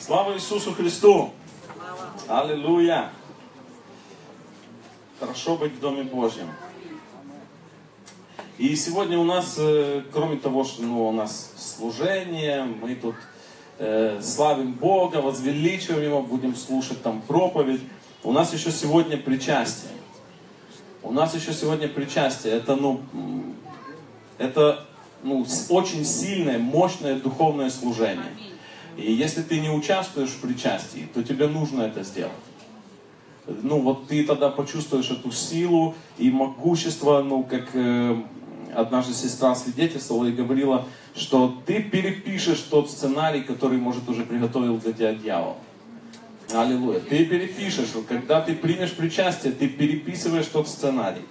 Слава Иисусу Христу! Аллилуйя! Хорошо быть в Доме Божьем. И сегодня у нас, э, кроме того, что ну, у нас служение, мы тут э, славим Бога, возвеличиваем Его, будем слушать там проповедь, у нас еще сегодня причастие. У нас еще сегодня причастие. Это, ну, это ну, очень сильное, мощное духовное служение. И если ты не участвуешь в причастии, то тебе нужно это сделать. Ну вот ты тогда почувствуешь эту силу и могущество, ну как э, однажды сестра свидетельствовала и говорила, что ты перепишешь тот сценарий, который, может, уже приготовил для тебя дьявол. Аллилуйя. Ты перепишешь, когда ты примешь причастие, ты переписываешь тот сценарий.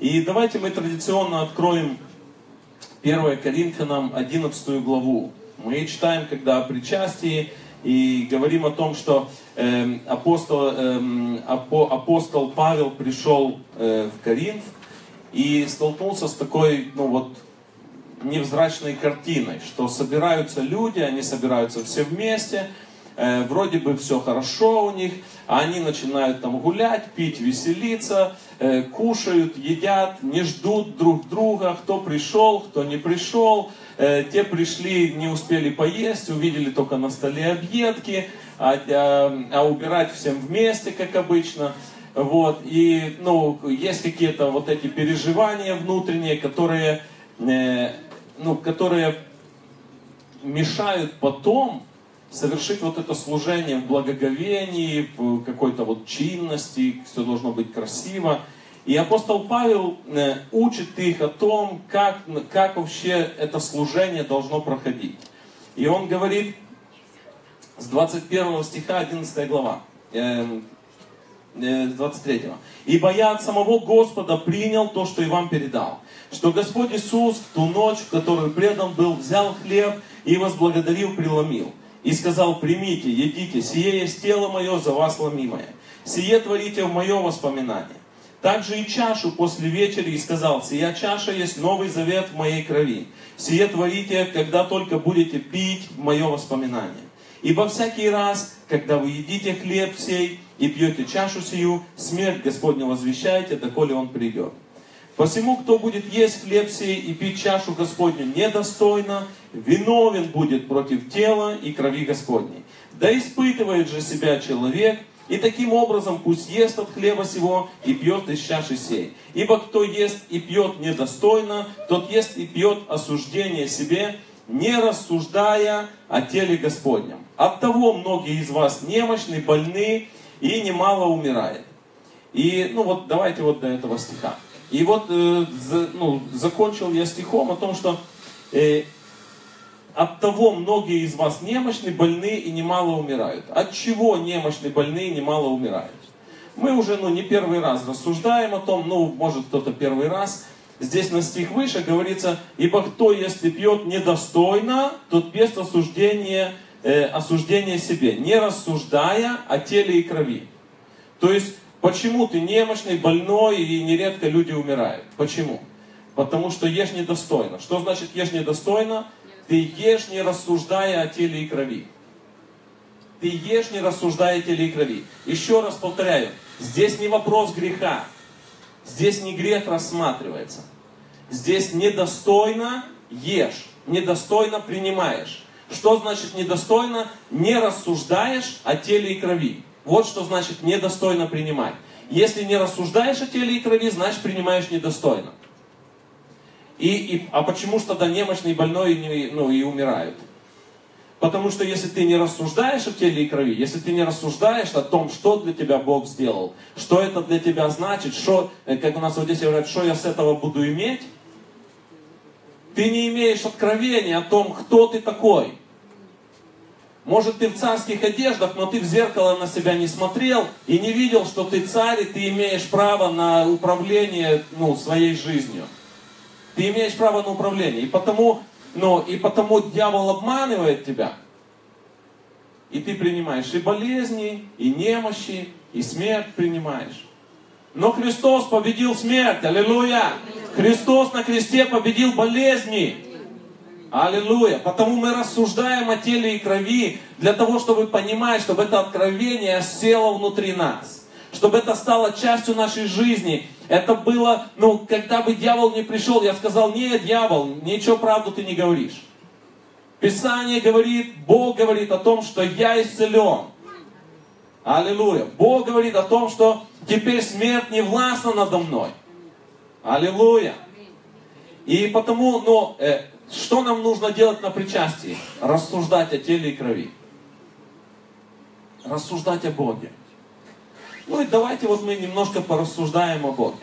И давайте мы традиционно откроем 1 Коринфянам 11 главу. Мы читаем, когда о причастии, и говорим о том, что э, апостол, э, апостол Павел пришел э, в Коринф и столкнулся с такой, ну вот, невзрачной картиной, что собираются люди, они собираются все вместе, э, вроде бы все хорошо у них, а они начинают там гулять, пить, веселиться, э, кушают, едят, не ждут друг друга, кто пришел, кто не пришел, те пришли, не успели поесть, увидели только на столе объедки, а, а, а убирать всем вместе, как обычно. Вот, и, ну, есть какие-то вот эти переживания внутренние, которые, э, ну, которые мешают потом совершить вот это служение в благоговении, в какой-то вот чинности, все должно быть красиво. И апостол Павел э, учит их о том, как, как вообще это служение должно проходить. И он говорит с 21 стиха 11 глава, 23. Э, э, «Ибо я от самого Господа принял то, что и вам передал, что Господь Иисус в ту ночь, в которую предан был, взял хлеб и возблагодарил, преломил, и сказал, примите, едите, сие есть тело мое за вас ломимое, сие творите в мое воспоминание. Также и чашу после вечери и сказал, сия чаша есть новый завет в моей крови. Сие творите, когда только будете пить в мое воспоминание. Ибо всякий раз, когда вы едите хлеб сей и пьете чашу сию, смерть Господня возвещаете, доколе Он придет. Посему, кто будет есть хлеб сей и пить чашу Господню недостойно, виновен будет против тела и крови Господней. Да испытывает же себя человек – и таким образом пусть ест от хлеба сего и пьет из чаши сей. Ибо кто ест и пьет недостойно, тот ест и пьет осуждение себе, не рассуждая о теле Господнем. От того многие из вас немощны, больны и немало умирает. И, ну вот, давайте вот до этого стиха. И вот, э, за, ну, закончил я стихом о том, что э, от того многие из вас немощны, больны и немало умирают. От чего немощны, больны и немало умирают? Мы уже ну, не первый раз рассуждаем о том, ну, может кто-то первый раз. Здесь на стих выше говорится, ибо кто, если пьет недостойно, тот без осуждения, э, осуждения себе, не рассуждая о теле и крови. То есть, почему ты немощный, больной и нередко люди умирают? Почему? Потому что ешь недостойно. Что значит ешь недостойно? Ты ешь, не рассуждая о теле и крови. Ты ешь, не рассуждая о теле и крови. Еще раз повторяю, здесь не вопрос греха. Здесь не грех рассматривается. Здесь недостойно ешь, недостойно принимаешь. Что значит недостойно? Не рассуждаешь о теле и крови. Вот что значит недостойно принимать. Если не рассуждаешь о теле и крови, значит принимаешь недостойно. И, и, а почему же тогда немощный, больной и, ну, и умирают? Потому что если ты не рассуждаешь о теле и крови, если ты не рассуждаешь о том, что для тебя Бог сделал, что это для тебя значит, что, э, как у нас в Одессе говорят, что я с этого буду иметь, ты не имеешь откровения о том, кто ты такой. Может, ты в царских одеждах, но ты в зеркало на себя не смотрел и не видел, что ты царь, и ты имеешь право на управление ну, своей жизнью. Ты имеешь право на управление. И потому, ну, и потому дьявол обманывает тебя. И ты принимаешь и болезни, и немощи, и смерть принимаешь. Но Христос победил смерть. Аллилуйя! Христос на кресте победил болезни. Аллилуйя. Потому мы рассуждаем о теле и крови для того, чтобы понимать, чтобы это откровение село внутри нас. Чтобы это стало частью нашей жизни. Это было, ну, когда бы дьявол не пришел, я сказал, нет, дьявол, ничего правду ты не говоришь. Писание говорит, Бог говорит о том, что я исцелен. Аллилуйя. Бог говорит о том, что теперь смерть не властна надо мной. Аллилуйя. И потому, ну, э, что нам нужно делать на причастии? Рассуждать о теле и крови. Рассуждать о Боге. Ну и давайте вот мы немножко порассуждаем о Боге.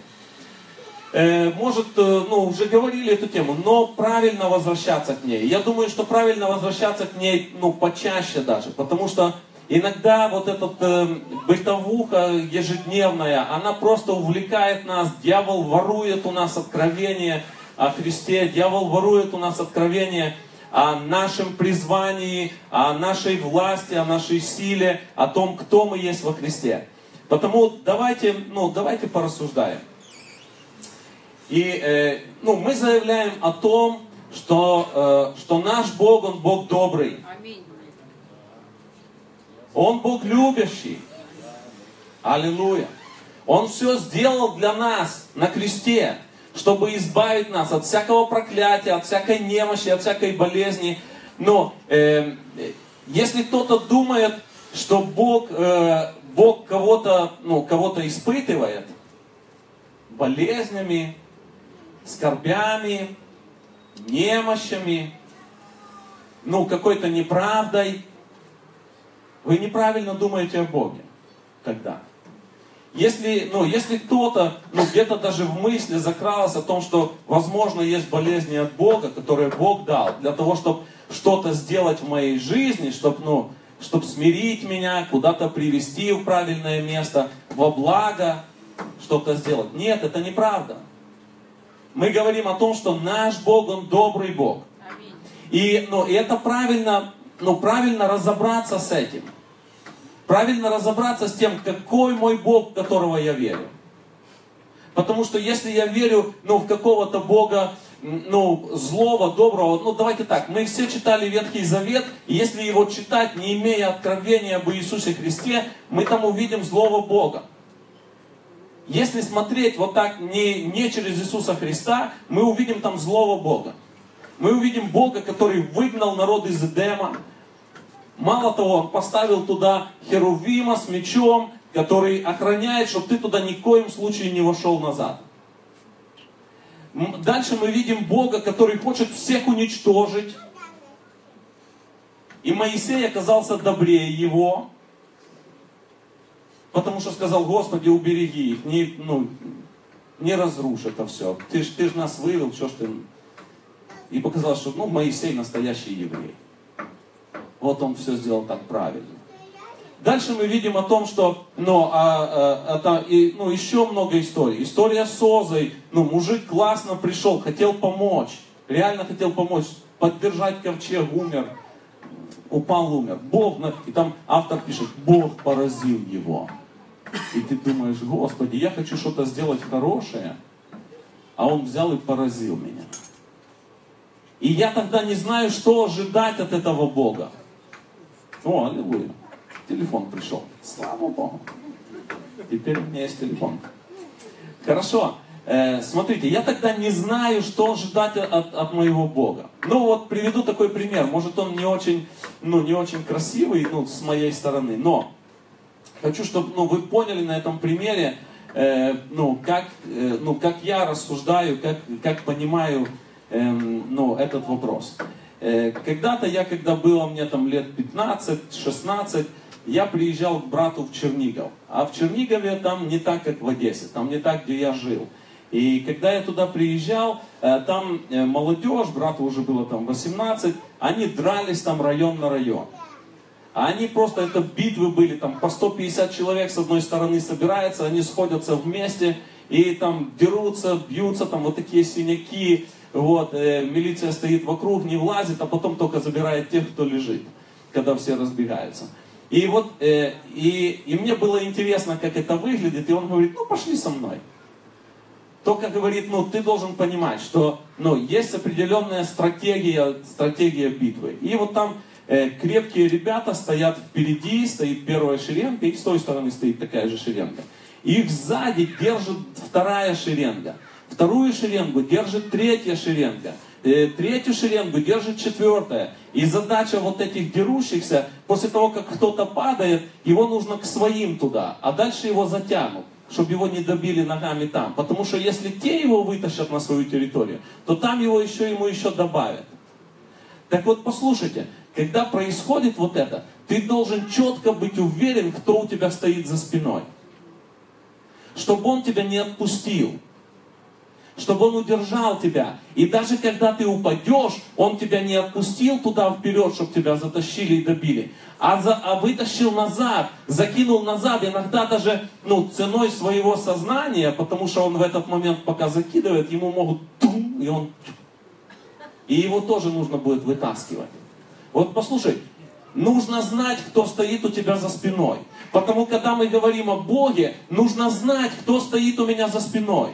Э, может, э, ну, уже говорили эту тему, но правильно возвращаться к ней. Я думаю, что правильно возвращаться к ней, ну, почаще даже, потому что иногда вот эта э, бытовуха ежедневная, она просто увлекает нас, дьявол ворует у нас откровение о Христе, дьявол ворует у нас откровение о нашем призвании, о нашей власти, о нашей силе, о том, кто мы есть во Христе. Потому давайте, ну, давайте порассуждаем. И э, ну, мы заявляем о том, что, э, что наш Бог, Он Бог добрый. Он Бог любящий. Аллилуйя. Он все сделал для нас на кресте, чтобы избавить нас от всякого проклятия, от всякой немощи, от всякой болезни. Но э, если кто-то думает, что Бог, э, Бог кого-то ну, кого испытывает болезнями, скорбями, немощами, ну, какой-то неправдой, вы неправильно думаете о Боге тогда. Если, ну, если кто-то, ну, где-то даже в мысли закрался о том, что, возможно, есть болезни от Бога, которые Бог дал, для того, чтобы что-то сделать в моей жизни, чтобы, ну, чтобы смирить меня, куда-то привести в правильное место, во благо, что-то сделать. Нет, это неправда мы говорим о том, что наш Бог, Он добрый Бог. И, ну, и это правильно, ну, правильно разобраться с этим. Правильно разобраться с тем, какой мой Бог, которого я верю. Потому что если я верю ну, в какого-то Бога, ну, злого, доброго, ну, давайте так, мы все читали Ветхий Завет, и если его читать, не имея откровения об Иисусе Христе, мы там увидим злого Бога. Если смотреть вот так не, не через Иисуса Христа, мы увидим там злого Бога. Мы увидим Бога, который выгнал народ из Эдема. Мало того, Он поставил туда Херувима с мечом, который охраняет, чтобы ты туда ни в коем случае не вошел назад. Дальше мы видим Бога, который хочет всех уничтожить. И Моисей оказался добрее его. Потому что сказал, Господи, убереги их, не, ну, не разрушь это все. Ты ж, ты ж нас вывел, что ж ты... И показалось, что ну, Моисей настоящий еврей. Вот он все сделал так правильно. Дальше мы видим о том, что ну, а, а, это, и, ну, еще много историй. История с Озой. Ну, мужик классно пришел, хотел помочь. Реально хотел помочь. Поддержать ковчег, умер. Упал, умер. Бог, и там автор пишет, Бог поразил его. И ты думаешь, Господи, я хочу что-то сделать хорошее, а он взял и поразил меня. И я тогда не знаю, что ожидать от этого Бога. О, аллилуйя. Телефон пришел. Слава Богу. Теперь у меня есть телефон. Хорошо. Э, смотрите, я тогда не знаю, что ожидать от, от моего Бога. Ну вот приведу такой пример. Может он не очень, ну, не очень красивый, ну, с моей стороны, но Хочу, чтобы ну, вы поняли на этом примере, э, ну, как, э, ну, как я рассуждаю, как, как понимаю э, ну, этот вопрос. Э, когда-то я, когда было мне там лет 15-16, я приезжал к брату в Чернигов. А в Чернигове там не так, как в Одессе, там не так, где я жил. И когда я туда приезжал, э, там э, молодежь, брату уже было там 18, они дрались там район на район. Они просто, это битвы были, там по 150 человек с одной стороны собирается, они сходятся вместе и там дерутся, бьются, там вот такие синяки, вот, э, милиция стоит вокруг, не влазит, а потом только забирает тех, кто лежит, когда все разбегаются. И вот, э, и, и мне было интересно, как это выглядит, и он говорит, ну пошли со мной. только говорит, ну, ты должен понимать, что, ну, есть определенная стратегия, стратегия битвы. И вот там э, крепкие ребята стоят впереди, стоит первая шеренга, и с той стороны стоит такая же шеренга. Их сзади держит вторая шеренга. Вторую шеренгу держит третья шеренга. Э, третью шеренгу держит четвертая. И задача вот этих дерущихся, после того, как кто-то падает, его нужно к своим туда, а дальше его затянут чтобы его не добили ногами там. Потому что если те его вытащат на свою территорию, то там его еще ему еще добавят. Так вот, послушайте, когда происходит вот это, ты должен четко быть уверен, кто у тебя стоит за спиной. Чтобы он тебя не отпустил чтобы Он удержал тебя. И даже когда ты упадешь, Он тебя не отпустил туда вперед, чтобы тебя затащили и добили, а, за, а вытащил назад, закинул назад, иногда даже ну, ценой своего сознания, потому что он в этот момент, пока закидывает, ему могут тум, и он... И его тоже нужно будет вытаскивать. Вот послушай, нужно знать, кто стоит у тебя за спиной. Потому когда мы говорим о Боге, нужно знать, кто стоит у меня за спиной.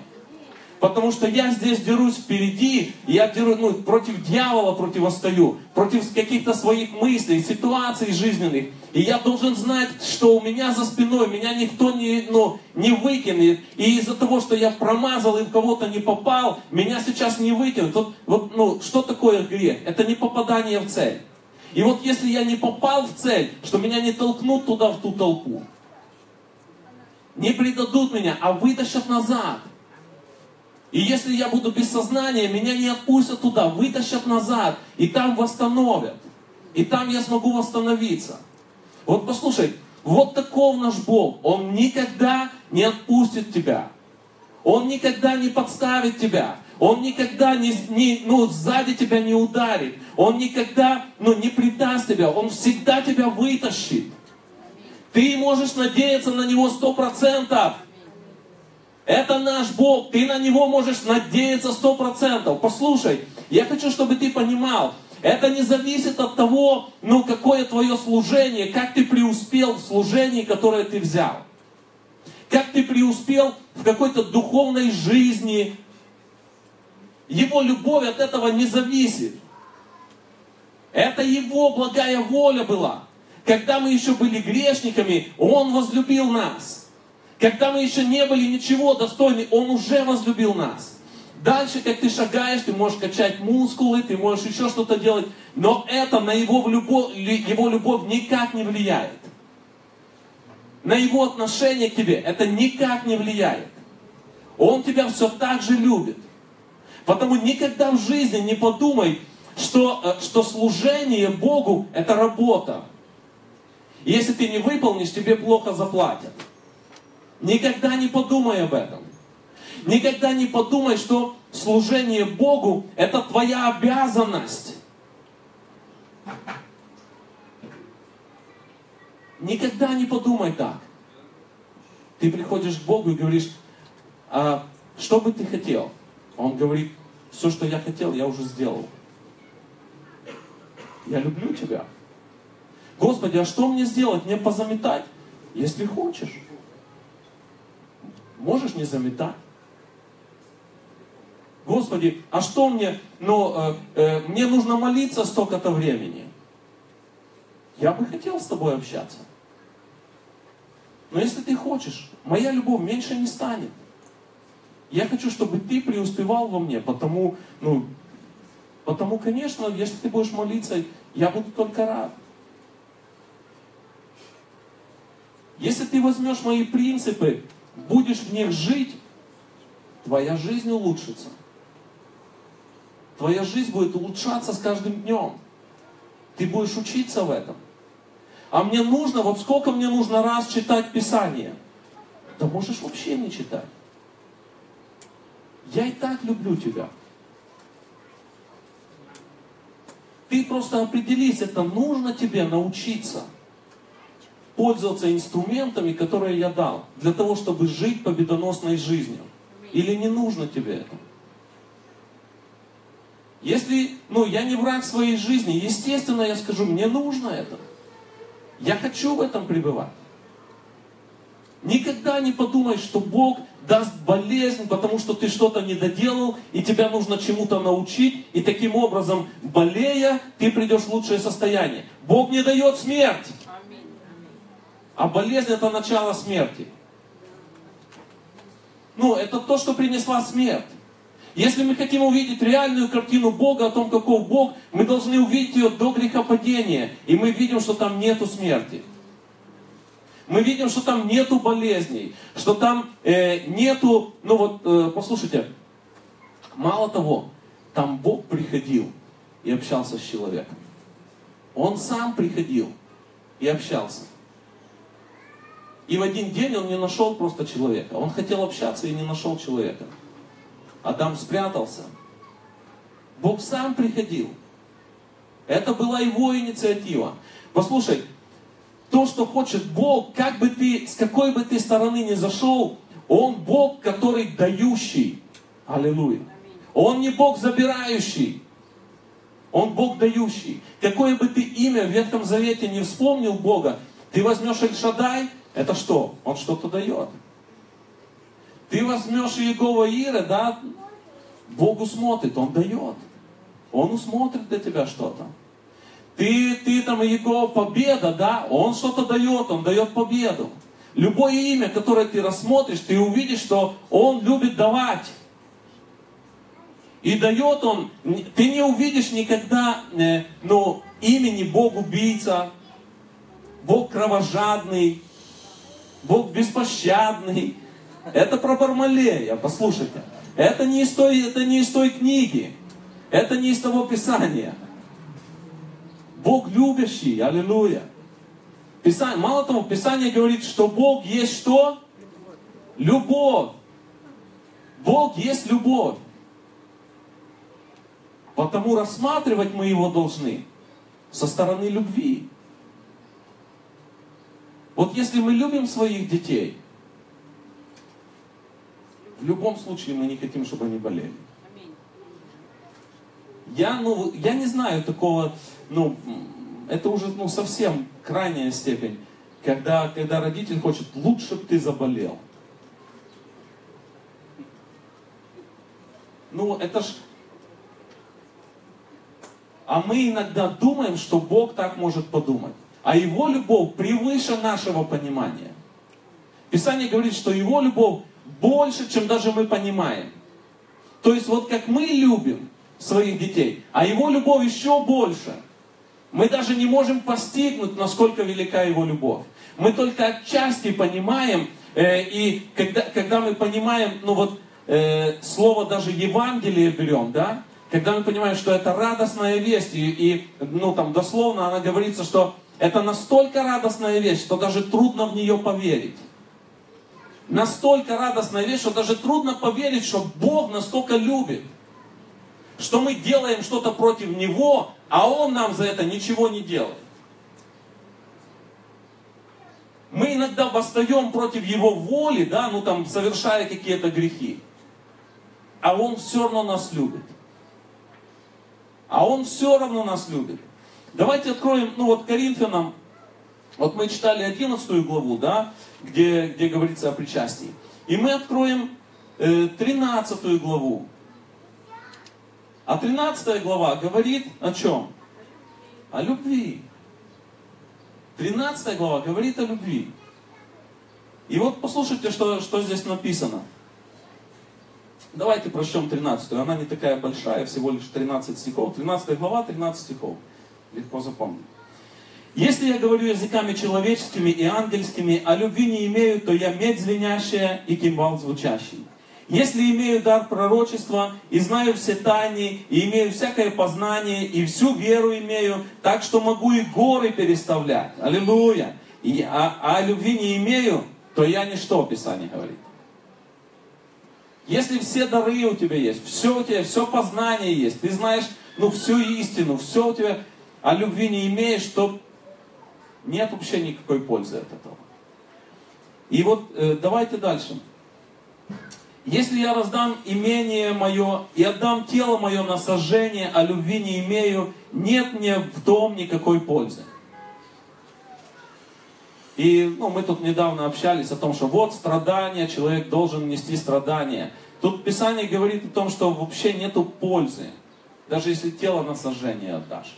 Потому что я здесь дерусь впереди, я дерусь, ну, против дьявола противостою, против каких-то своих мыслей, ситуаций жизненных. И я должен знать, что у меня за спиной, меня никто не, ну, не выкинет. И из-за того, что я промазал и в кого-то не попал, меня сейчас не выкинут. Вот, вот, ну, что такое грех? Это не попадание в цель. И вот если я не попал в цель, что меня не толкнут туда, в ту толпу, не предадут меня, а вытащат назад. И если я буду без сознания, меня не отпустят туда, вытащат назад, и там восстановят. И там я смогу восстановиться. Вот послушай, вот таков наш Бог. Он никогда не отпустит тебя. Он никогда не подставит тебя. Он никогда не, не, ну, сзади тебя не ударит. Он никогда ну, не предаст тебя. Он всегда тебя вытащит. Ты можешь надеяться на Него сто процентов. Это наш Бог, ты на Него можешь надеяться сто процентов. Послушай, я хочу, чтобы ты понимал, это не зависит от того, ну, какое твое служение, как ты преуспел в служении, которое ты взял. Как ты преуспел в какой-то духовной жизни. Его любовь от этого не зависит. Это Его благая воля была. Когда мы еще были грешниками, Он возлюбил нас. Когда мы еще не были ничего достойны, Он уже возлюбил нас. Дальше, как ты шагаешь, ты можешь качать мускулы, ты можешь еще что-то делать, но это на его любовь, его любовь никак не влияет. На его отношение к тебе это никак не влияет. Он тебя все так же любит. Потому никогда в жизни не подумай, что, э, что служение Богу – это работа. если ты не выполнишь, тебе плохо заплатят. Никогда не подумай об этом. Никогда не подумай, что служение Богу – это твоя обязанность. Никогда не подумай так. Ты приходишь к Богу и говоришь, а, что бы ты хотел? Он говорит, все, что я хотел, я уже сделал. Я люблю тебя. Господи, а что мне сделать? Мне позаметать? Если хочешь. Можешь не заметать? Господи, а что мне, ну, э, э, мне нужно молиться столько-то времени. Я бы хотел с тобой общаться. Но если ты хочешь, моя любовь меньше не станет. Я хочу, чтобы ты преуспевал во мне, потому, ну, потому, конечно, если ты будешь молиться, я буду только рад. Если ты возьмешь мои принципы, будешь в них жить, твоя жизнь улучшится. Твоя жизнь будет улучшаться с каждым днем. Ты будешь учиться в этом. А мне нужно, вот сколько мне нужно раз читать Писание? Да можешь вообще не читать. Я и так люблю тебя. Ты просто определись, это нужно тебе научиться – пользоваться инструментами, которые я дал, для того, чтобы жить победоносной жизнью? Или не нужно тебе это? Если, ну, я не враг своей жизни, естественно, я скажу, мне нужно это. Я хочу в этом пребывать. Никогда не подумай, что Бог даст болезнь, потому что ты что-то не доделал, и тебя нужно чему-то научить, и таким образом, болея, ты придешь в лучшее состояние. Бог не дает смерть. А болезнь это начало смерти. Ну, это то, что принесла смерть. Если мы хотим увидеть реальную картину Бога, о том, каков Бог, мы должны увидеть ее до грехопадения. И мы видим, что там нету смерти. Мы видим, что там нету болезней, что там э, нету, ну вот, э, послушайте, мало того, там Бог приходил и общался с человеком. Он сам приходил и общался. И в один день он не нашел просто человека. Он хотел общаться и не нашел человека. Адам спрятался. Бог сам приходил. Это была его инициатива. Послушай, то, что хочет Бог, как бы ты, с какой бы ты стороны ни зашел, Он Бог, который дающий. Аллилуйя. Он не Бог забирающий. Он Бог дающий. Какое бы ты имя в Ветхом Завете не вспомнил Бога, ты возьмешь Эльшадай, это что? Он что-то дает. Ты возьмешь Иегова Ира, да? Богу смотрит, Он дает. Он усмотрит для тебя что-то. Ты, ты там Иегова Победа, да? Он что-то дает, Он дает победу. Любое имя, которое ты рассмотришь, ты увидишь, что Он любит давать. И дает Он, ты не увидишь никогда, э, ну, имени Бог убийца, Бог кровожадный, Бог беспощадный. Это про Бармалея, послушайте. Это не, из той, это не из той книги. Это не из того Писания. Бог любящий, аллилуйя. Писание, мало того, Писание говорит, что Бог есть что? Любовь. Бог есть любовь. Потому рассматривать мы его должны со стороны любви. Вот если мы любим своих детей, в любом случае мы не хотим, чтобы они болели. Я, ну, я не знаю такого, ну, это уже ну, совсем крайняя степень, когда, когда родитель хочет, лучше бы ты заболел. Ну, это ж... А мы иногда думаем, что Бог так может подумать. А его любовь превыше нашего понимания. Писание говорит, что его любовь больше, чем даже мы понимаем. То есть вот как мы любим своих детей, а его любовь еще больше. Мы даже не можем постигнуть, насколько велика его любовь. Мы только отчасти понимаем, э, и когда, когда мы понимаем, ну вот, э, слово даже Евангелие берем, да, когда мы понимаем, что это радостная весть, и, и ну там дословно она говорится, что это настолько радостная вещь, что даже трудно в нее поверить. Настолько радостная вещь, что даже трудно поверить, что Бог настолько любит. Что мы делаем что-то против Него, а Он нам за это ничего не делает. Мы иногда восстаем против Его воли, да, ну там, совершая какие-то грехи. А Он все равно нас любит. А Он все равно нас любит. Давайте откроем, ну вот Коринфянам, вот мы читали 11 главу, да, где, где говорится о причастии. И мы откроем э, 13 главу. А 13 глава говорит о чем? О любви. 13 глава говорит о любви. И вот послушайте, что, что здесь написано. Давайте прочтем 13. Она не такая большая, всего лишь 13 стихов. 13 глава, 13 стихов легко запомнить. Если я говорю языками человеческими и ангельскими, а любви не имею, то я медь звенящая и кимвал звучащий. Если имею дар пророчества, и знаю все тайны, и имею всякое познание, и всю веру имею, так что могу и горы переставлять. Аллилуйя. И, а, а любви не имею, то я ничто, Писание говорит. Если все дары у тебя есть, все у тебя, все познание есть, ты знаешь, ну, всю истину, все у тебя, а любви не имеешь, то нет вообще никакой пользы от этого. И вот э, давайте дальше. Если я раздам имение мое и отдам тело мое на сожжение, а любви не имею, нет мне в том никакой пользы. И ну, мы тут недавно общались о том, что вот страдания, человек должен нести страдания. Тут Писание говорит о том, что вообще нету пользы, даже если тело на сожжение отдашь.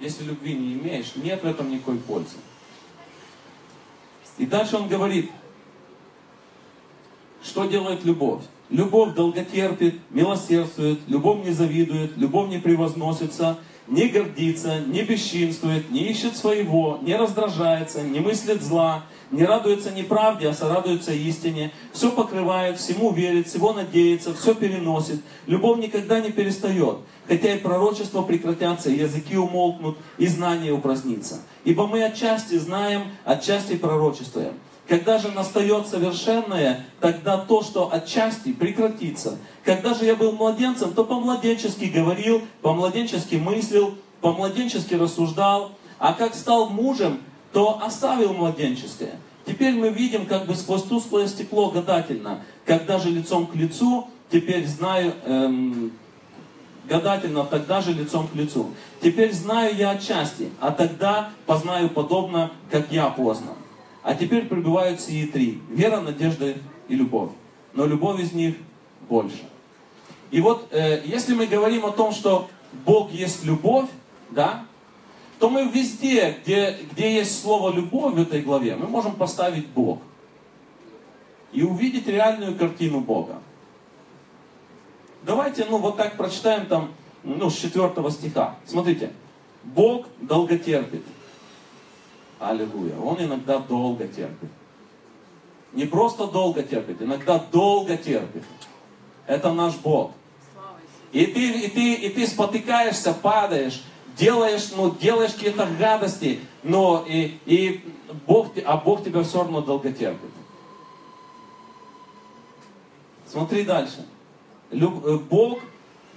Если любви не имеешь, нет в этом никакой пользы. И дальше он говорит, что делает любовь? Любовь долготерпит, милосердствует, любовь не завидует, любовь не превозносится, не гордится, не бесчинствует, не ищет своего, не раздражается, не мыслит зла, не радуется неправде, а сорадуется истине, все покрывает, всему верит, всего надеется, все переносит. Любовь никогда не перестает, хотя и пророчества прекратятся, и языки умолкнут, и знание упразднится. Ибо мы отчасти знаем, отчасти пророчествуем. Когда же настает совершенное, тогда то, что отчасти прекратится. Когда же я был младенцем, то по-младенчески говорил, по-младенчески мыслил, по-младенчески рассуждал, а как стал мужем, то оставил младенческое. Теперь мы видим как бы сквозь тусклое стекло гадательно. Когда же лицом к лицу, теперь знаю, эм, гадательно, тогда же лицом к лицу. Теперь знаю я отчасти, а тогда познаю подобно, как я познан. А теперь пребывают сии три. Вера, надежда и любовь. Но любовь из них больше. И вот, э, если мы говорим о том, что Бог есть любовь, да, то мы везде, где, где есть слово любовь в этой главе, мы можем поставить Бог. И увидеть реальную картину Бога. Давайте, ну, вот так прочитаем там, ну, с 4 стиха. Смотрите. Бог долго терпит. Аллилуйя. Он иногда долго терпит. Не просто долго терпит, иногда долго терпит. Это наш Бог. И ты, и ты, и ты спотыкаешься, падаешь, делаешь, ну, делаешь какие-то гадости, но и, и Бог, а Бог тебя все равно долго терпит. Смотри дальше. Люб, э, Бог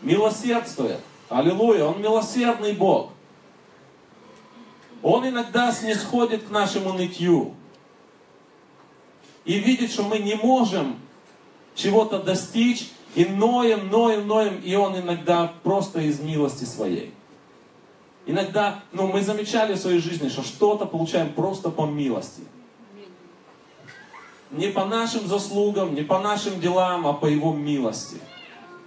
милосердствует. Аллилуйя. Он милосердный Бог. Он иногда снисходит к нашему нытью. И видит, что мы не можем чего-то достичь, и ноем, ноем, ноем, и Он иногда просто из милости своей. Иногда, ну, мы замечали в своей жизни, что что-то получаем просто по милости. Не по нашим заслугам, не по нашим делам, а по Его милости.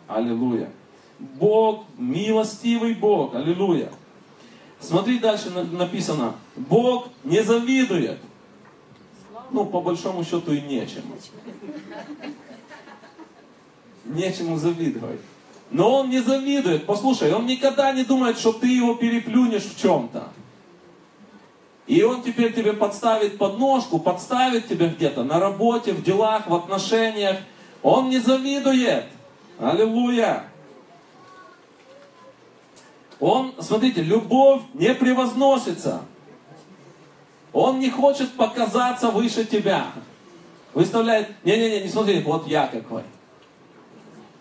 Аллилуйя. Бог, милостивый Бог. Аллилуйя. Смотри, дальше написано. Бог не завидует. Ну, по большому счету и нечему. Нечему завидовать. Но он не завидует. Послушай, он никогда не думает, что ты его переплюнешь в чем-то. И он теперь тебе подставит подножку, подставит тебя где-то на работе, в делах, в отношениях. Он не завидует. Аллилуйя. Он, смотрите, любовь не превозносится. Он не хочет показаться выше тебя. Выставляет, не-не-не, не смотри, вот я какой.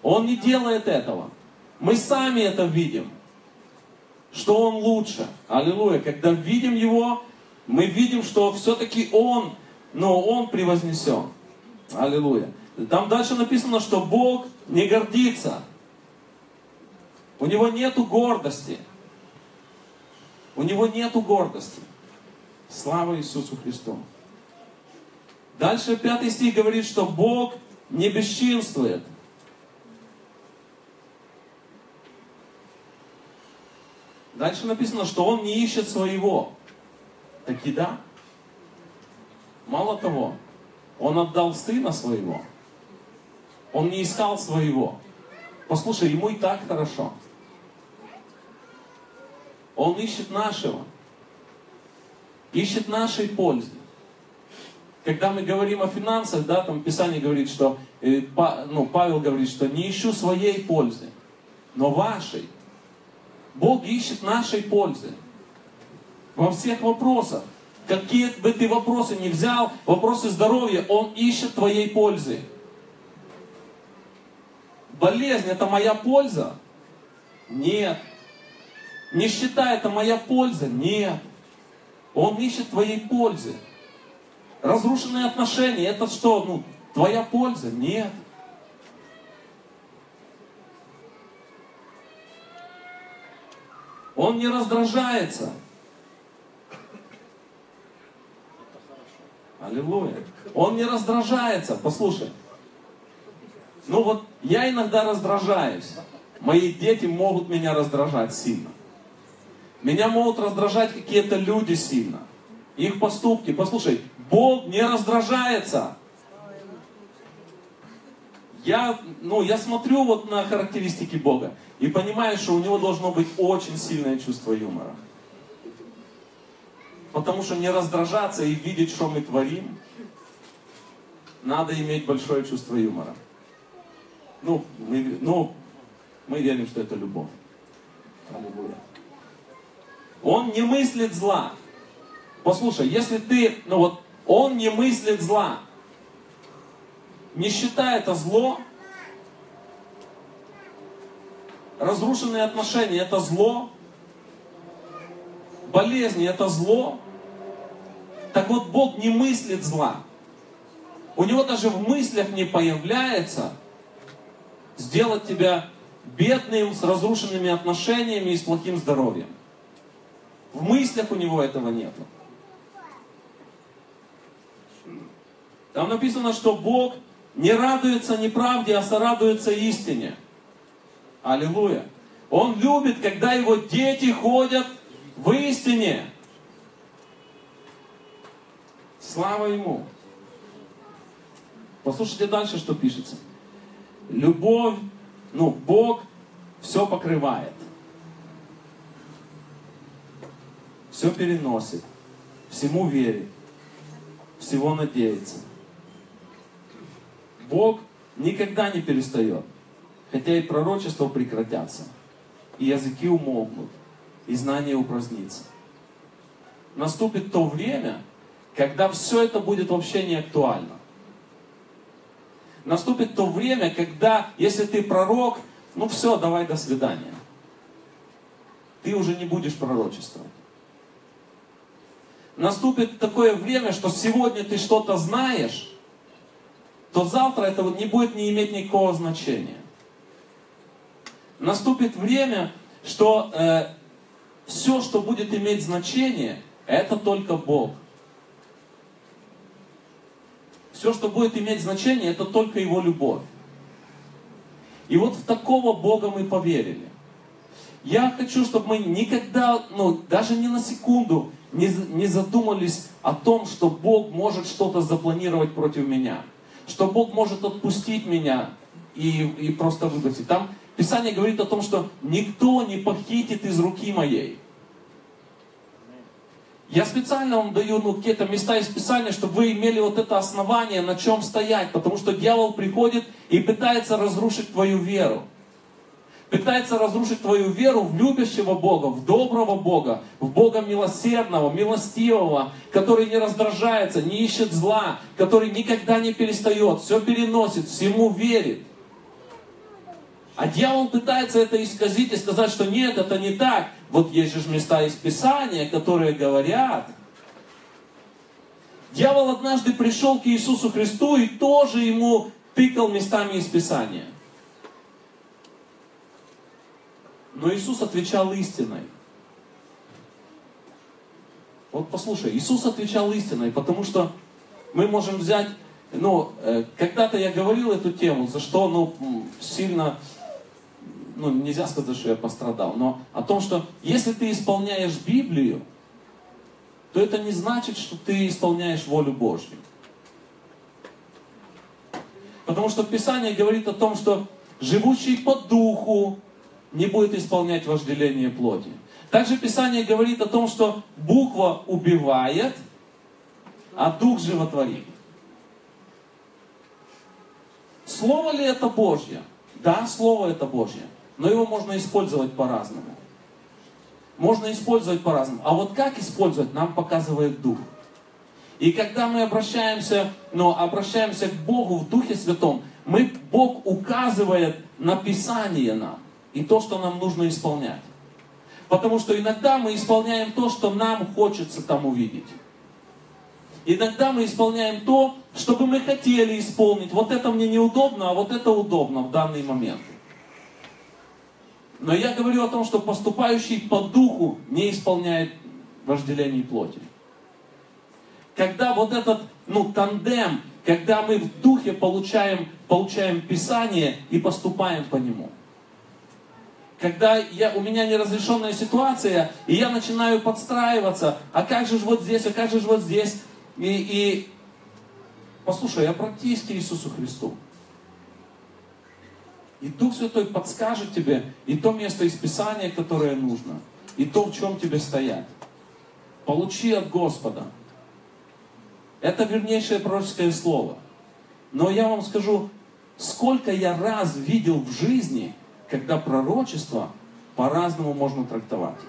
Он не делает этого. Мы сами это видим, что Он лучше. Аллилуйя. Когда видим Его, мы видим, что все-таки Он, но Он превознесен. Аллилуйя. Там дальше написано, что Бог не гордится. У него нету гордости. У него нету гордости. Слава Иисусу Христу. Дальше пятый стих говорит, что Бог не бесчинствует. Дальше написано, что он не ищет своего. Так и да. Мало того, он отдал сына своего. Он не искал своего. Послушай, ему и так хорошо. Он ищет нашего. Ищет нашей пользы. Когда мы говорим о финансах, да, там Писание говорит, что, э, ну, Павел говорит, что не ищу своей пользы, но вашей. Бог ищет нашей пользы. Во всех вопросах. Какие бы ты вопросы не взял, вопросы здоровья, Он ищет твоей пользы. Болезнь это моя польза? Нет. Нищета это моя польза? Нет. Он ищет твоей пользы. Разрушенные отношения это что? Ну, твоя польза? Нет. Он не раздражается. Аллилуйя. Он не раздражается. Послушай. Ну вот я иногда раздражаюсь. Мои дети могут меня раздражать сильно. Меня могут раздражать какие-то люди сильно. Их поступки. Послушай, Бог не раздражается. Я, ну, я смотрю вот на характеристики Бога и понимаю, что у него должно быть очень сильное чувство юмора. Потому что не раздражаться и видеть, что мы творим, надо иметь большое чувство юмора. Ну, мы, ну, мы верим, что это любовь. Аллилуйя. Он не мыслит зла. Послушай, если ты, ну вот, он не мыслит зла. Нищета это зло. Разрушенные отношения это зло. Болезни это зло. Так вот, Бог не мыслит зла. У него даже в мыслях не появляется сделать тебя бедным, с разрушенными отношениями и с плохим здоровьем. В мыслях у него этого нет. Там написано, что Бог не радуется неправде, а сорадуется истине. Аллилуйя. Он любит, когда его дети ходят в истине. Слава Ему. Послушайте дальше, что пишется. Любовь, ну, Бог все покрывает. Все переносит. Всему верит. Всего надеется. Бог никогда не перестает. Хотя и пророчества прекратятся, и языки умолкнут, и знание упразднится. Наступит то время, когда все это будет вообще не актуально. Наступит то время, когда, если ты пророк, ну все, давай до свидания. Ты уже не будешь пророчествовать. Наступит такое время, что сегодня ты что-то знаешь, то завтра это не будет не иметь никакого значения. Наступит время, что э, все, что будет иметь значение, это только Бог. Все, что будет иметь значение, это только Его любовь. И вот в такого Бога мы поверили. Я хочу, чтобы мы никогда, ну, даже ни на секунду не, не задумались о том, что Бог может что-то запланировать против меня что Бог может отпустить меня и, и просто выбросить. Там Писание говорит о том, что никто не похитит из руки моей. Я специально вам даю ну, какие-то места из Писания, чтобы вы имели вот это основание, на чем стоять, потому что дьявол приходит и пытается разрушить твою веру пытается разрушить твою веру в любящего Бога, в доброго Бога, в Бога милосердного, милостивого, который не раздражается, не ищет зла, который никогда не перестает, все переносит, всему верит. А дьявол пытается это исказить и сказать, что нет, это не так. Вот есть же места из Писания, которые говорят. Дьявол однажды пришел к Иисусу Христу и тоже ему тыкал местами из Писания. Но Иисус отвечал истиной. Вот послушай, Иисус отвечал истиной, потому что мы можем взять, ну, э, когда-то я говорил эту тему, за что, ну, сильно, ну, нельзя сказать, что я пострадал, но о том, что если ты исполняешь Библию, то это не значит, что ты исполняешь волю Божью. Потому что Писание говорит о том, что живущий по духу не будет исполнять вожделение плоти. Также Писание говорит о том, что буква убивает, а дух животворит. Слово ли это Божье? Да, Слово это Божье. Но его можно использовать по-разному. Можно использовать по-разному. А вот как использовать, нам показывает Дух. И когда мы обращаемся, но обращаемся к Богу в Духе Святом, мы, Бог указывает на Писание нам и то, что нам нужно исполнять. Потому что иногда мы исполняем то, что нам хочется там увидеть. Иногда мы исполняем то, что бы мы хотели исполнить. Вот это мне неудобно, а вот это удобно в данный момент. Но я говорю о том, что поступающий по духу не исполняет вожделений плоти. когда вот этот, ну, тандем, когда мы в духе получаем, получаем Писание и поступаем по нему. Когда я, у меня неразрешенная ситуация, и я начинаю подстраиваться, а как же вот здесь, а как же вот здесь, и, и послушай, обратись к Иисусу Христу. И Дух Святой подскажет тебе и то место из Писания, которое нужно, и то, в чем тебе стоять. Получи от Господа. Это вернейшее пророческое слово. Но я вам скажу, сколько я раз видел в жизни, когда пророчество по-разному можно трактовать.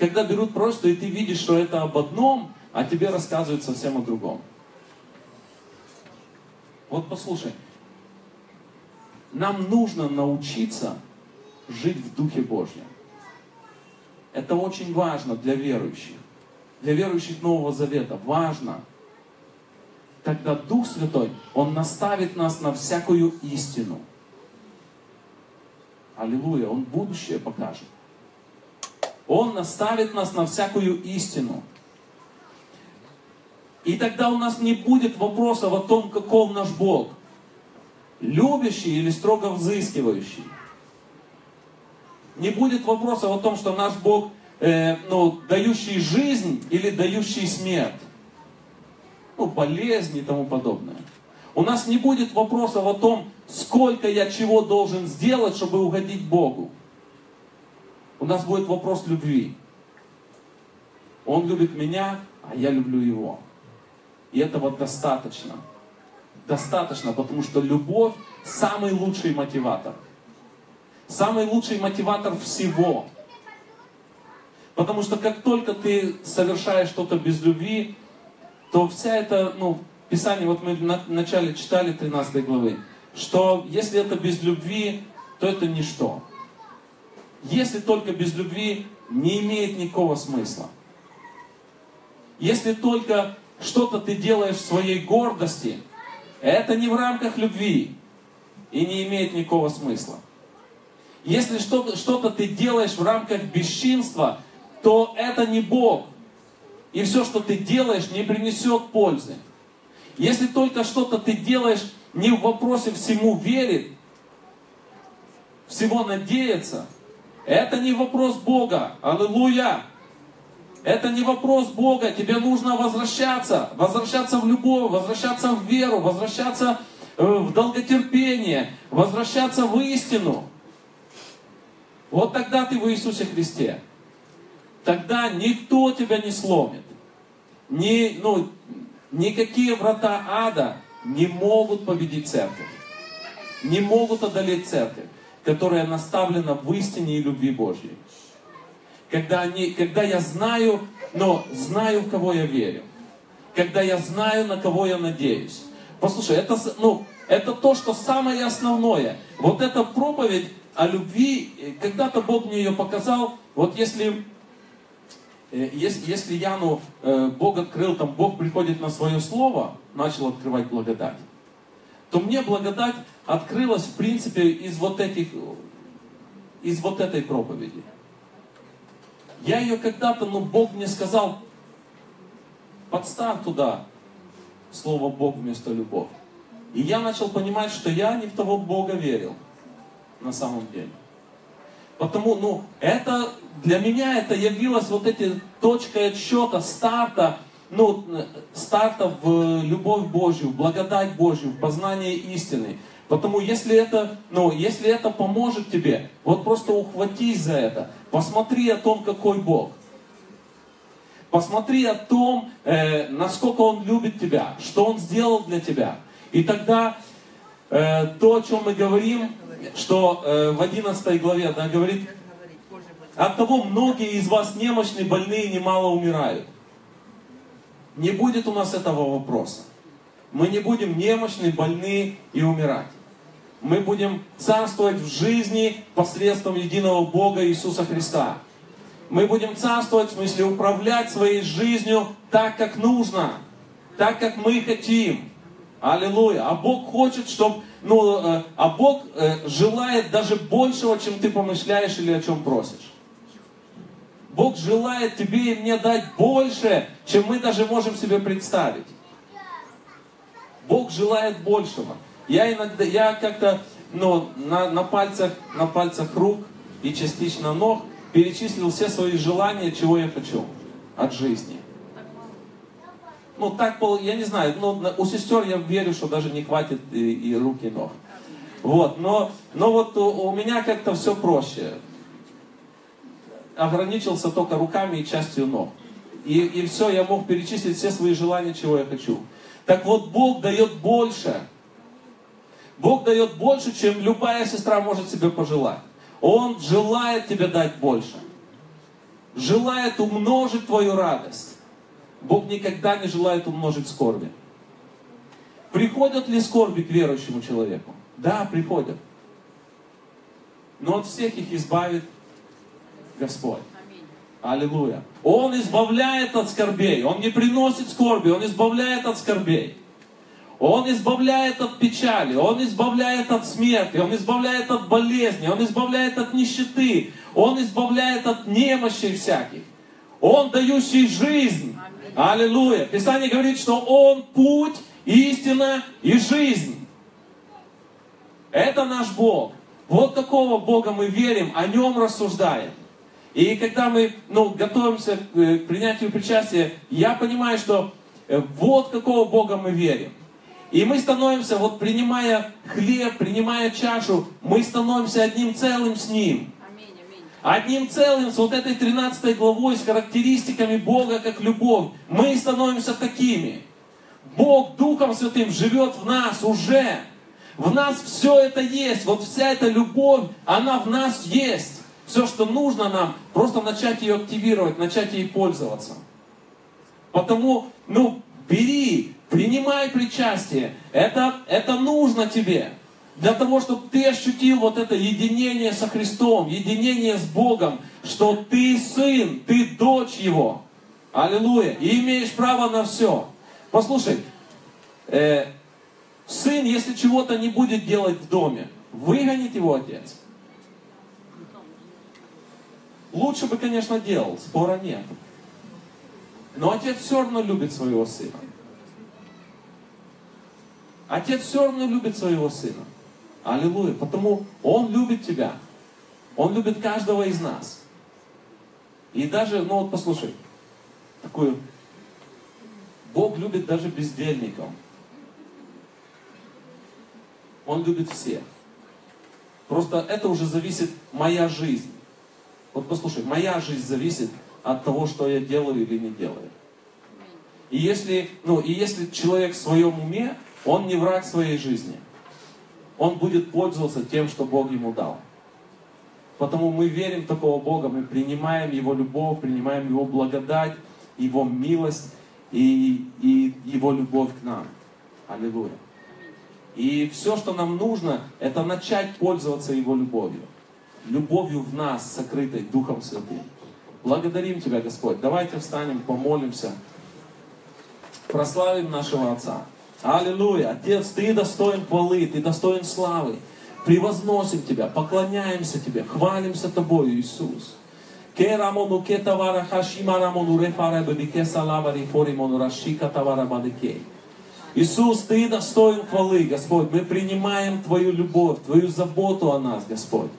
Когда берут пророчество, и ты видишь, что это об одном, а тебе рассказывают совсем о другом. Вот послушай, нам нужно научиться жить в Духе Божьем. Это очень важно для верующих. Для верующих Нового Завета важно. Тогда Дух Святой, Он наставит нас на всякую истину. Аллилуйя, Он будущее покажет. Он наставит нас на всякую истину. И тогда у нас не будет вопросов о том, каков наш Бог. Любящий или строго взыскивающий. Не будет вопросов о том, что наш Бог, э, ну, дающий жизнь или дающий смерть. Ну, болезни и тому подобное. У нас не будет вопросов о том, сколько я чего должен сделать, чтобы угодить Богу. У нас будет вопрос любви. Он любит меня, а я люблю его. И этого достаточно. Достаточно, потому что любовь самый лучший мотиватор. Самый лучший мотиватор всего. Потому что как только ты совершаешь что-то без любви, то вся эта, ну, Писание, вот мы в начале читали 13 главы, что если это без любви, то это ничто. Если только без любви, не имеет никакого смысла. Если только что-то ты делаешь в своей гордости, это не в рамках любви и не имеет никакого смысла. Если что-то, что ты делаешь в рамках бесчинства, то это не Бог. И все, что ты делаешь, не принесет пользы. Если только что-то ты делаешь не в вопросе всему верит, всего надеяться, это не вопрос Бога. Аллилуйя! Это не вопрос Бога, тебе нужно возвращаться, возвращаться в любовь, возвращаться в веру, возвращаться э, в долготерпение, возвращаться в истину. Вот тогда ты в Иисусе Христе. Тогда никто тебя не сломит. Ни, ну, никакие врата ада не могут победить церковь. Не могут одолеть церковь, которая наставлена в истине и любви Божьей когда, они, когда я знаю, но знаю, в кого я верю. Когда я знаю, на кого я надеюсь. Послушай, это, ну, это то, что самое основное. Вот эта проповедь о любви, когда-то Бог мне ее показал, вот если, э, если, если Яну э, Бог открыл, там Бог приходит на свое слово, начал открывать благодать, то мне благодать открылась, в принципе, из вот этих, из вот этой проповеди. Я ее когда-то, ну, Бог мне сказал, подставь туда слово Бог вместо любовь. И я начал понимать, что я не в того Бога верил на самом деле. Потому, ну, это, для меня это явилось вот эти точкой отсчета, старта, ну, старта в любовь Божью, в благодать Божью, в познание истины. Потому если это, ну, если это поможет тебе, вот просто ухватись за это. Посмотри о том, какой Бог. Посмотри о том, э, насколько Он любит тебя, что Он сделал для тебя. И тогда э, то, о чем мы говорим, что э, в 11 главе она говорит, от того многие из вас немощны, больные, немало умирают. Не будет у нас этого вопроса. Мы не будем немощны, больны и умирать мы будем царствовать в жизни посредством единого Бога Иисуса Христа. Мы будем царствовать, в смысле управлять своей жизнью так, как нужно, так, как мы хотим. Аллилуйя. А Бог хочет, чтобы, ну, э, а Бог э, желает даже большего, чем ты помышляешь или о чем просишь. Бог желает тебе и мне дать больше, чем мы даже можем себе представить. Бог желает большего. Я иногда, я как-то ну, на, на, пальцах, на пальцах рук и частично ног перечислил все свои желания, чего я хочу от жизни. Ну, так, я не знаю, ну, у сестер я верю, что даже не хватит и, и рук, и ног. Вот, но, но вот у, у меня как-то все проще. Ограничился только руками и частью ног. И, и все, я мог перечислить все свои желания, чего я хочу. Так вот, Бог дает больше. Бог дает больше, чем любая сестра может себе пожелать. Он желает тебе дать больше. Желает умножить твою радость. Бог никогда не желает умножить скорби. Приходят ли скорби к верующему человеку? Да, приходят. Но от всех их избавит Господь. Аллилуйя. Он избавляет от скорбей. Он не приносит скорби, Он избавляет от скорбей. Он избавляет от печали, Он избавляет от смерти, Он избавляет от болезни, Он избавляет от нищеты, Он избавляет от немощей всяких. Он дающий жизнь. Аллилуйя. Писание говорит, что Он путь, истина и жизнь. Это наш Бог. Вот такого Бога мы верим, о Нем рассуждаем. И когда мы ну, готовимся э, к принятию причастия, я понимаю, что э, вот какого Бога мы верим. И мы становимся, вот принимая хлеб, принимая чашу, мы становимся одним целым с Ним. Одним целым, с вот этой 13 главой, с характеристиками Бога как любовь. Мы становимся такими. Бог Духом Святым живет в нас уже. В нас все это есть. Вот вся эта любовь, она в нас есть. Все, что нужно нам, просто начать ее активировать, начать ей пользоваться. Потому, ну, бери, Принимай причастие. Это, это нужно тебе. Для того, чтобы ты ощутил вот это единение со Христом, единение с Богом, что ты сын, ты дочь Его. Аллилуйя. И имеешь право на все. Послушай, э, сын, если чего-то не будет делать в доме, выгонит его отец. Лучше бы, конечно, делал, спора нет. Но отец все равно любит своего сына. Отец все равно любит своего сына. Аллилуйя. Потому он любит тебя. Он любит каждого из нас. И даже, ну вот послушай, такую, Бог любит даже бездельников. Он любит всех. Просто это уже зависит моя жизнь. Вот послушай, моя жизнь зависит от того, что я делаю или не делаю. И если, ну, и если человек в своем уме, он не враг своей жизни. Он будет пользоваться тем, что Бог ему дал. Потому мы верим в такого Бога, мы принимаем Его любовь, принимаем Его благодать, Его милость и, и Его любовь к нам. Аллилуйя. И все, что нам нужно, это начать пользоваться Его любовью. Любовью в нас, сокрытой Духом Святым. Благодарим Тебя, Господь. Давайте встанем, помолимся. Прославим нашего Отца. Аллилуйя. Отец, Ты достоин хвалы, Ты достоин славы. Превозносим Тебя, поклоняемся Тебе, хвалимся Тобою, Иисус. Иисус, Ты достоин хвалы, Господь. Мы принимаем Твою любовь, Твою заботу о нас, Господь.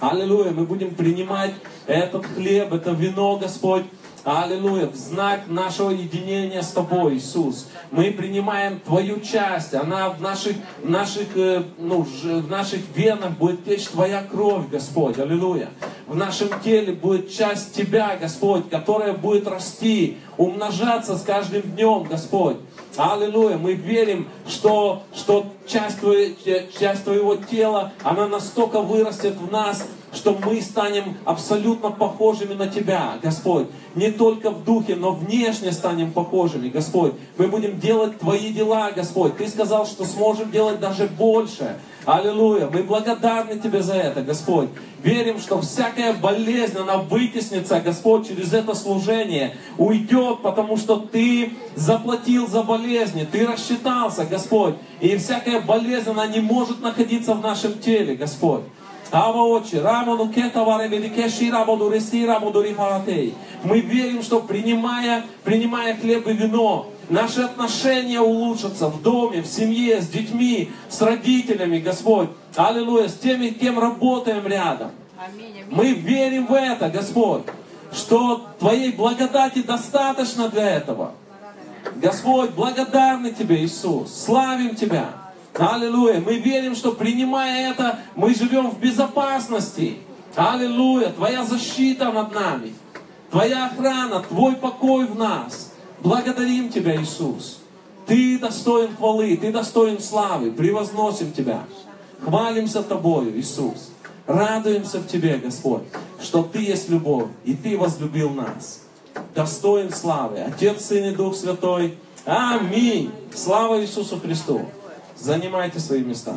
Аллилуйя. Мы будем принимать этот хлеб, это вино, Господь, Аллилуйя. В знак нашего единения с Тобой, Иисус. Мы принимаем Твою часть. Она в наших, наших, э, ну, в наших венах будет течь Твоя кровь, Господь. Аллилуйя. В нашем теле будет часть Тебя, Господь, которая будет расти, умножаться с каждым днем, Господь. Аллилуйя. Мы верим, что, что часть, твоего, часть Твоего тела, она настолько вырастет в нас, что мы станем абсолютно похожими на Тебя, Господь. Не только в духе, но внешне станем похожими, Господь. Мы будем делать Твои дела, Господь. Ты сказал, что сможем делать даже больше. Аллилуйя. Мы благодарны Тебе за это, Господь. Верим, что всякая болезнь, она вытеснится, Господь, через это служение. Уйдет, потому что Ты заплатил за болезни. Ты рассчитался, Господь. И всякая болезнь, она не может находиться в нашем теле, Господь. Ава Отче, Рамону Кетаваре Великеши Рамону Рести Рамону Рифаратей. Мы верим, что принимая, принимая хлеб и вино, наши отношения улучшатся в доме, в семье, с детьми, с родителями, Господь. Аллилуйя, с теми, кем работаем рядом. Мы верим в это, Господь, что Твоей благодати достаточно для этого. Господь, благодарны Тебе, Иисус, славим Тебя. Аллилуйя. Мы верим, что принимая это, мы живем в безопасности. Аллилуйя. Твоя защита над нами. Твоя охрана, Твой покой в нас. Благодарим Тебя, Иисус. Ты достоин хвалы, Ты достоин славы. Превозносим Тебя. Хвалимся Тобою, Иисус. Радуемся в Тебе, Господь, что Ты есть любовь, и Ты возлюбил нас. Достоин славы. Отец, Сын и Дух Святой. Аминь. Слава Иисусу Христу. Занимайте свои места.